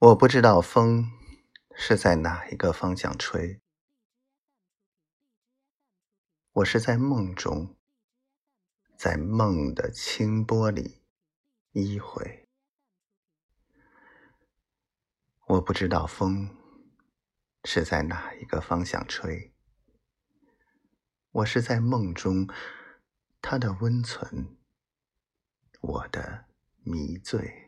我不知道风是在哪一个方向吹，我是在梦中，在梦的清波里依回。我不知道风是在哪一个方向吹，我是在梦中，它的温存，我的迷醉。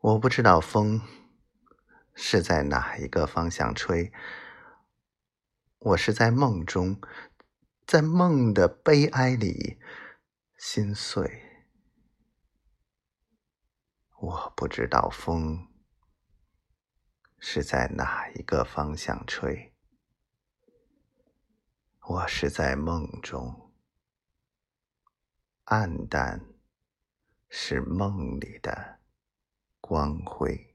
我不知道风是在哪一个方向吹，我是在梦中，在梦的悲哀里心碎。我不知道风是在哪一个方向吹，我是在梦中，暗淡是梦里的。光辉。